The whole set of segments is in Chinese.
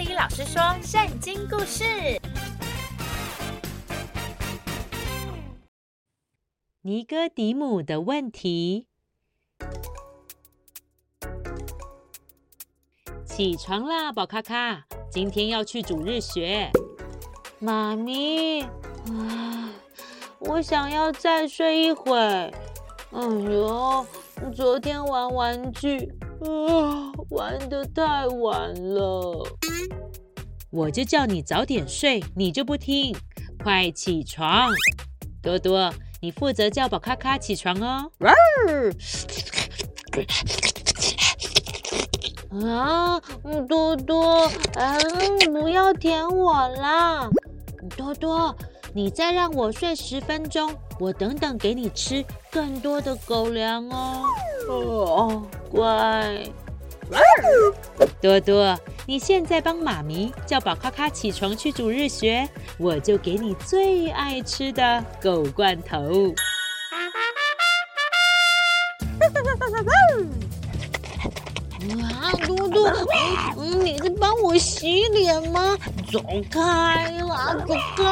里老师说圣经故事：尼哥底母的问题。起床啦，宝咖咖，今天要去主日学。妈咪，我想要再睡一会。哎呦，昨天玩玩具。啊，玩得太晚了，我就叫你早点睡，你就不听，快起床！多多，你负责叫宝卡卡起床哦。啊，多多，嗯，不要舔我啦！多多，你再让我睡十分钟，我等等给你吃更多的狗粮哦。哦。乖，多多，你现在帮妈咪叫宝咔咔起床去主日学，我就给你最爱吃的狗罐头。啊，多多，你在帮我洗脸吗？走开啦，走开！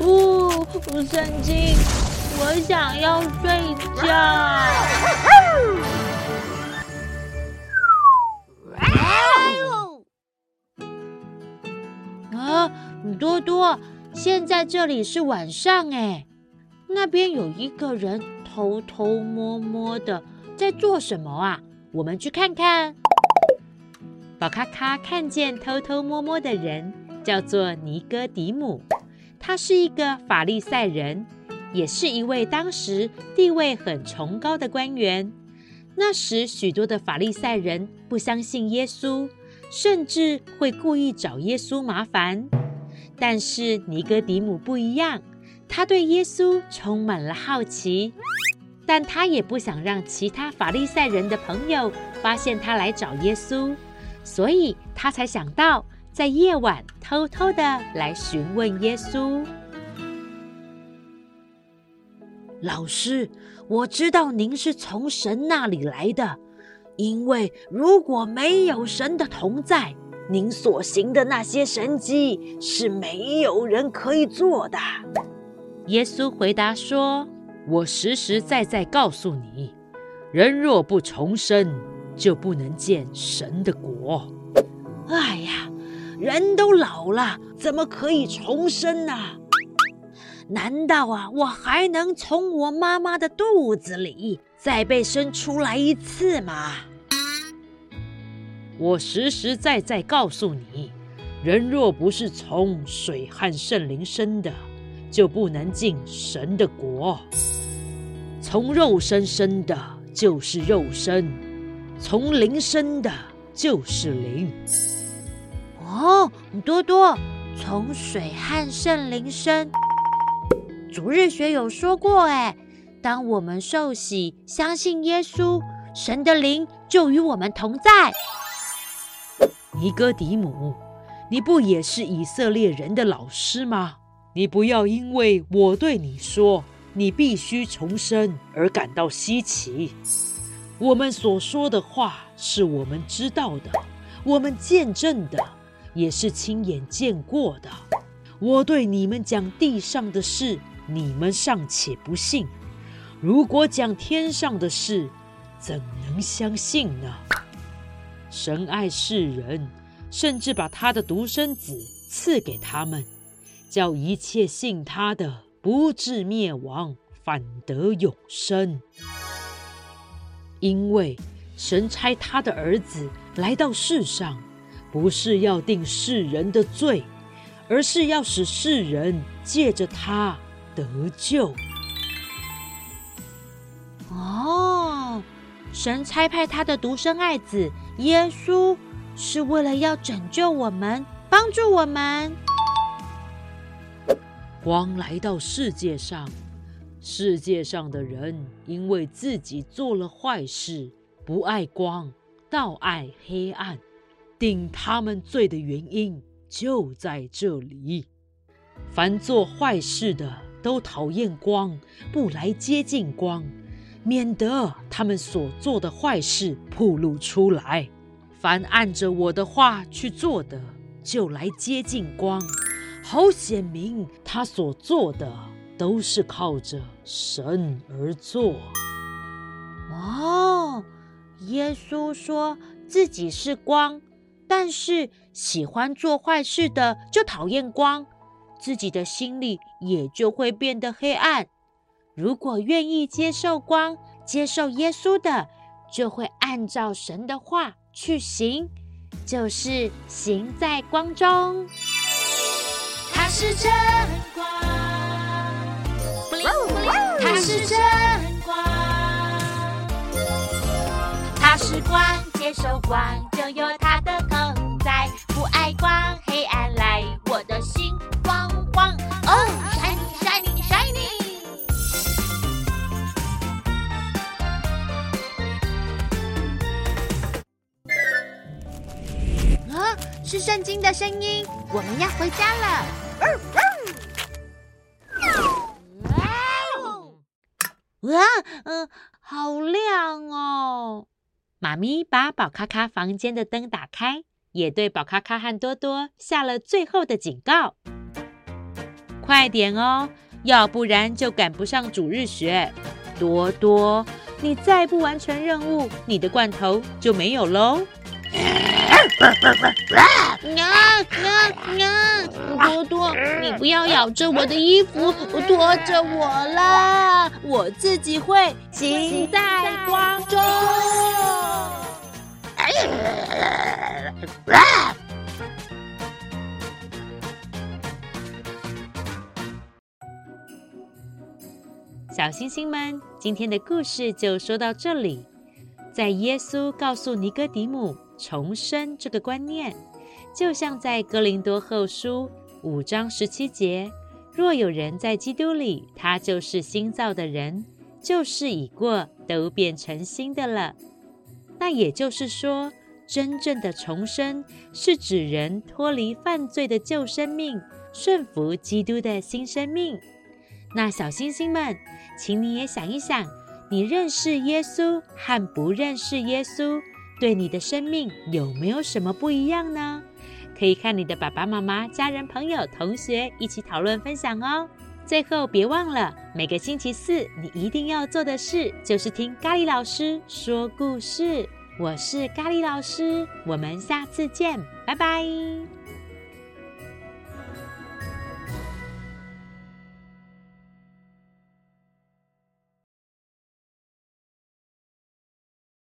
哦，圣经。我想要睡觉。啊，多多，现在这里是晚上哎，那边有一个人偷偷摸摸的在做什么啊？我们去看看。宝咖咖看见偷偷摸摸的人，叫做尼哥底母，他是一个法利赛人。也是一位当时地位很崇高的官员。那时，许多的法利赛人不相信耶稣，甚至会故意找耶稣麻烦。但是尼哥底姆不一样，他对耶稣充满了好奇，但他也不想让其他法利赛人的朋友发现他来找耶稣，所以他才想到在夜晚偷偷的来询问耶稣。老师，我知道您是从神那里来的，因为如果没有神的同在，您所行的那些神迹是没有人可以做的。耶稣回答说：“我实实在在告诉你，人若不重生，就不能见神的国。”哎呀，人都老了，怎么可以重生呢？难道啊，我还能从我妈妈的肚子里再被生出来一次吗？我实实在在告诉你，人若不是从水和圣灵生的，就不能进神的国。从肉身生的，就是肉身；从灵生的，就是灵。哦，多多，从水和圣灵生。主日学有说过，哎，当我们受洗、相信耶稣，神的灵就与我们同在。尼哥底母，你不也是以色列人的老师吗？你不要因为我对你说你必须重生而感到稀奇。我们所说的话是我们知道的，我们见证的，也是亲眼见过的。我对你们讲地上的事。你们尚且不信，如果讲天上的事，怎能相信呢？神爱世人，甚至把他的独生子赐给他们，叫一切信他的不至灭亡，反得永生。因为神差他的儿子来到世上，不是要定世人的罪，而是要使世人借着他。得救哦！神差派他的独生爱子耶稣，是为了要拯救我们，帮助我们。光来到世界上，世界上的人因为自己做了坏事，不爱光，倒爱黑暗。定他们罪的原因就在这里。凡做坏事的，都讨厌光，不来接近光，免得他们所做的坏事暴露出来。凡按着我的话去做的，就来接近光，好显明他所做的都是靠着神而做。哦，耶稣说自己是光，但是喜欢做坏事的就讨厌光，自己的心里也就会变得黑暗。如果愿意接受光，接受耶稣的，就会按照神的话去行。就是行在光中，他是真光，他是真光，他是光，接受光就有他的同在，不爱光，黑暗是圣经的声音，我们要回家了。哇，嗯、呃，好亮哦！妈咪把宝咖咖房间的灯打开，也对宝咖咖和多多下了最后的警告：快点哦，要不然就赶不上主日学。多多，你再不完成任务，你的罐头就没有喽。娘娘娘，多多，你不要咬着我的衣服，拖着我啦！我自己会行在光中。小星星们，今天的故事就说到这里。在耶稣告诉尼哥底母。重生这个观念，就像在哥林多后书五章十七节：“若有人在基督里，他就是新造的人，旧事已过，都变成新的了。”那也就是说，真正的重生是指人脱离犯罪的旧生命，顺服基督的新生命。那小星星们，请你也想一想，你认识耶稣和不认识耶稣，对你的生命有没有什么不一样呢？可以看你的爸爸妈妈、家人、朋友、同学一起讨论分享哦。最后别忘了，每个星期四你一定要做的事就是听咖喱老师说故事。我是咖喱老师，我们下次见，拜拜。